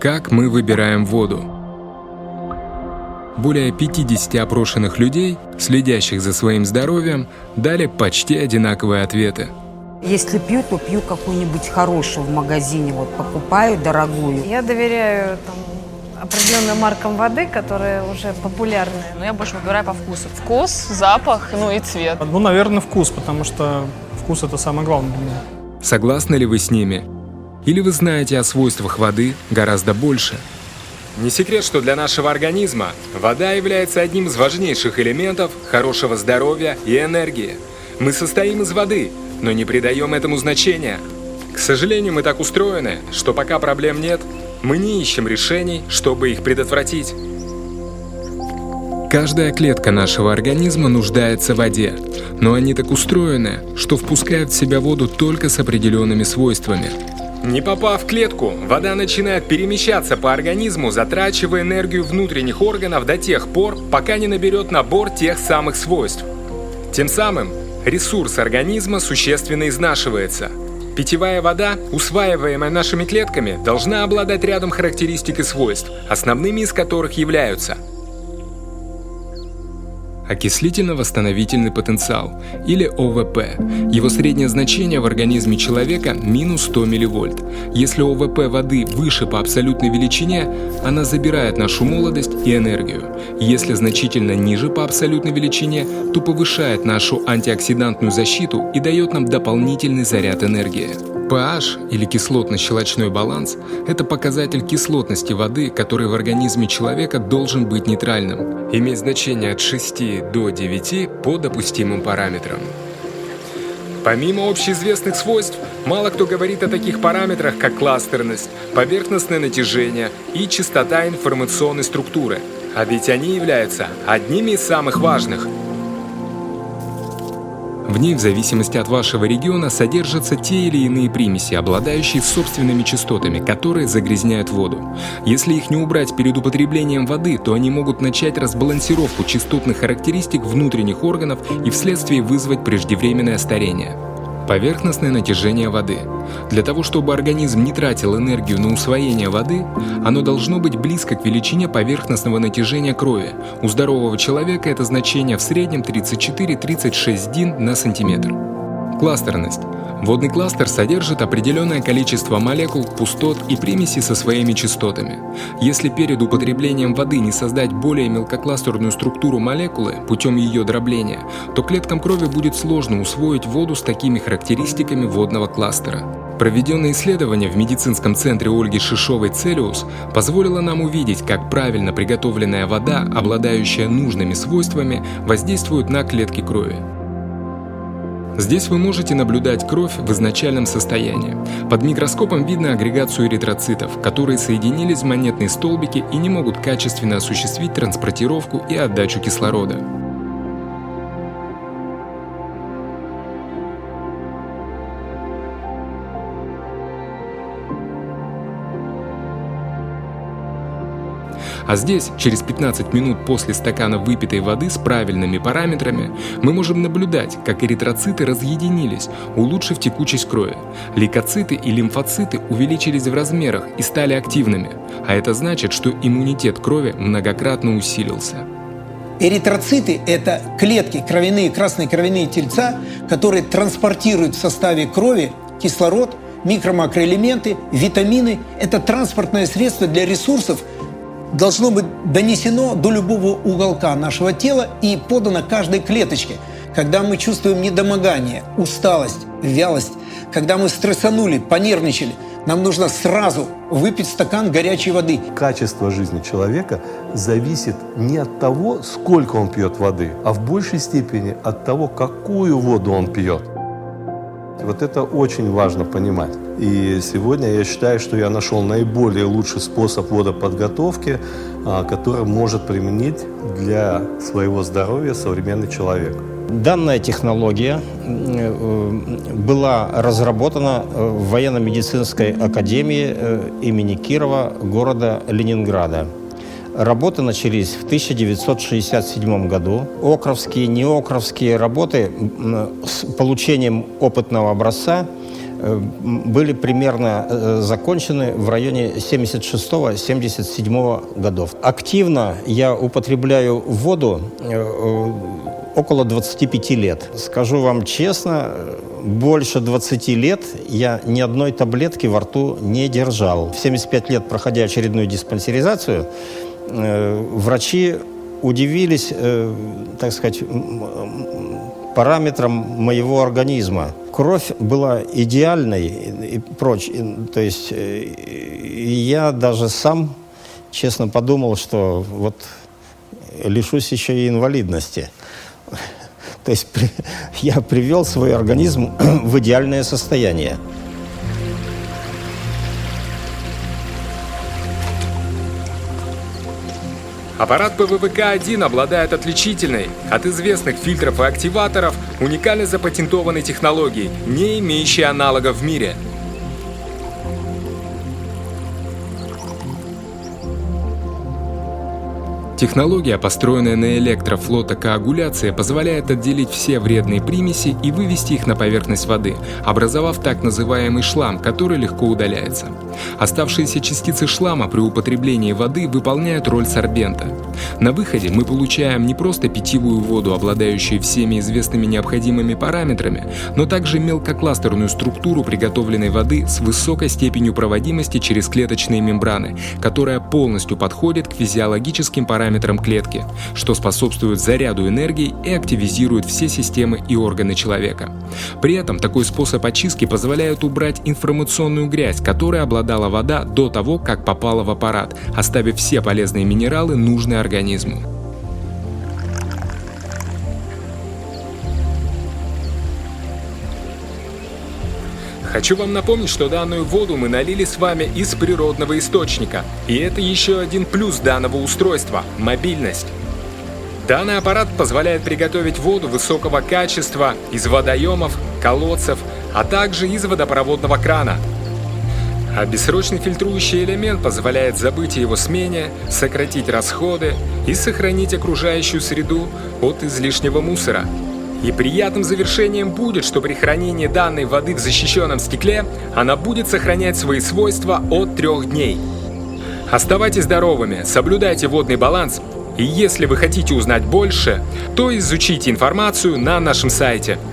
Как мы выбираем воду? Более 50 опрошенных людей, следящих за своим здоровьем, дали почти одинаковые ответы. Если пью, то пью какую-нибудь хорошую в магазине, вот покупаю дорогую. Я доверяю там, определенным маркам воды, которые уже популярны. Но я больше выбираю по вкусу. Вкус, запах, ну и цвет. Ну, наверное, вкус, потому что вкус это самое главное для меня. Согласны ли вы с ними? Или вы знаете о свойствах воды гораздо больше? Не секрет, что для нашего организма вода является одним из важнейших элементов хорошего здоровья и энергии. Мы состоим из воды, но не придаем этому значения. К сожалению, мы так устроены, что пока проблем нет, мы не ищем решений, чтобы их предотвратить. Каждая клетка нашего организма нуждается в воде, но они так устроены, что впускают в себя воду только с определенными свойствами – не попав в клетку, вода начинает перемещаться по организму, затрачивая энергию внутренних органов до тех пор, пока не наберет набор тех самых свойств. Тем самым ресурс организма существенно изнашивается. Питьевая вода, усваиваемая нашими клетками, должна обладать рядом характеристик и свойств, основными из которых являются – окислительно-восстановительный потенциал, или ОВП. Его среднее значение в организме человека – минус 100 милливольт. Если ОВП воды выше по абсолютной величине, она забирает нашу молодость и энергию. Если значительно ниже по абсолютной величине, то повышает нашу антиоксидантную защиту и дает нам дополнительный заряд энергии pH или кислотно-щелочной баланс – это показатель кислотности воды, который в организме человека должен быть нейтральным, иметь значение от 6 до 9 по допустимым параметрам. Помимо общеизвестных свойств, мало кто говорит о таких параметрах, как кластерность, поверхностное натяжение и частота информационной структуры, а ведь они являются одними из самых важных – в ней, в зависимости от вашего региона, содержатся те или иные примеси, обладающие собственными частотами, которые загрязняют воду. Если их не убрать перед употреблением воды, то они могут начать разбалансировку частотных характеристик внутренних органов и вследствие вызвать преждевременное старение. Поверхностное натяжение воды. Для того, чтобы организм не тратил энергию на усвоение воды, оно должно быть близко к величине поверхностного натяжения крови. У здорового человека это значение в среднем 34-36 дин на сантиметр. Кластерность. Водный кластер содержит определенное количество молекул, пустот и примесей со своими частотами. Если перед употреблением воды не создать более мелкокластерную структуру молекулы путем ее дробления, то клеткам крови будет сложно усвоить воду с такими характеристиками водного кластера. Проведенное исследование в медицинском центре Ольги Шишовой «Целиус» позволило нам увидеть, как правильно приготовленная вода, обладающая нужными свойствами, воздействует на клетки крови. Здесь вы можете наблюдать кровь в изначальном состоянии. Под микроскопом видно агрегацию эритроцитов, которые соединились в монетные столбики и не могут качественно осуществить транспортировку и отдачу кислорода. А здесь, через 15 минут после стакана выпитой воды с правильными параметрами, мы можем наблюдать, как эритроциты разъединились, улучшив текучесть крови. Лейкоциты и лимфоциты увеличились в размерах и стали активными, а это значит, что иммунитет крови многократно усилился. Эритроциты – это клетки, кровяные, красные кровяные тельца, которые транспортируют в составе крови кислород, микро-макроэлементы, витамины. Это транспортное средство для ресурсов, должно быть донесено до любого уголка нашего тела и подано каждой клеточке. Когда мы чувствуем недомогание, усталость, вялость, когда мы стрессанули, понервничали, нам нужно сразу выпить стакан горячей воды. Качество жизни человека зависит не от того, сколько он пьет воды, а в большей степени от того, какую воду он пьет. Вот это очень важно понимать. И сегодня я считаю, что я нашел наиболее лучший способ водоподготовки, а, который может применить для своего здоровья современный человек. Данная технология э, была разработана в военно-медицинской академии э, имени Кирова города Ленинграда. Работы начались в 1967 году. Окровские, неокровские работы с получением опытного образца э, были примерно э, закончены в районе 76-77 годов. Активно я употребляю воду около 25 лет. Скажу вам честно, больше 20 лет я ни одной таблетки во рту не держал. В 75 лет, проходя очередную диспансеризацию, врачи удивились, так сказать, параметрам моего организма. Кровь была идеальной и прочее. То есть э, я даже сам, честно, подумал, что вот лишусь еще и инвалидности. То есть я привел свой организм в идеальное состояние. Аппарат ПВВК-1 обладает отличительной от известных фильтров и активаторов уникально запатентованной технологией, не имеющей аналогов в мире – Технология, построенная на электрофлотокоагуляции, позволяет отделить все вредные примеси и вывести их на поверхность воды, образовав так называемый шлам, который легко удаляется. Оставшиеся частицы шлама при употреблении воды выполняют роль сорбента. На выходе мы получаем не просто питьевую воду, обладающую всеми известными необходимыми параметрами, но также мелкокластерную структуру приготовленной воды с высокой степенью проводимости через клеточные мембраны, которая полностью подходит к физиологическим параметрам параметрам клетки, что способствует заряду энергии и активизирует все системы и органы человека. При этом такой способ очистки позволяет убрать информационную грязь, которой обладала вода до того, как попала в аппарат, оставив все полезные минералы, нужные организму. Хочу вам напомнить, что данную воду мы налили с вами из природного источника. И это еще один плюс данного устройства – мобильность. Данный аппарат позволяет приготовить воду высокого качества из водоемов, колодцев, а также из водопроводного крана. А бессрочный фильтрующий элемент позволяет забыть о его смене, сократить расходы и сохранить окружающую среду от излишнего мусора – и приятным завершением будет, что при хранении данной воды в защищенном стекле она будет сохранять свои свойства от трех дней. Оставайтесь здоровыми, соблюдайте водный баланс, и если вы хотите узнать больше, то изучите информацию на нашем сайте –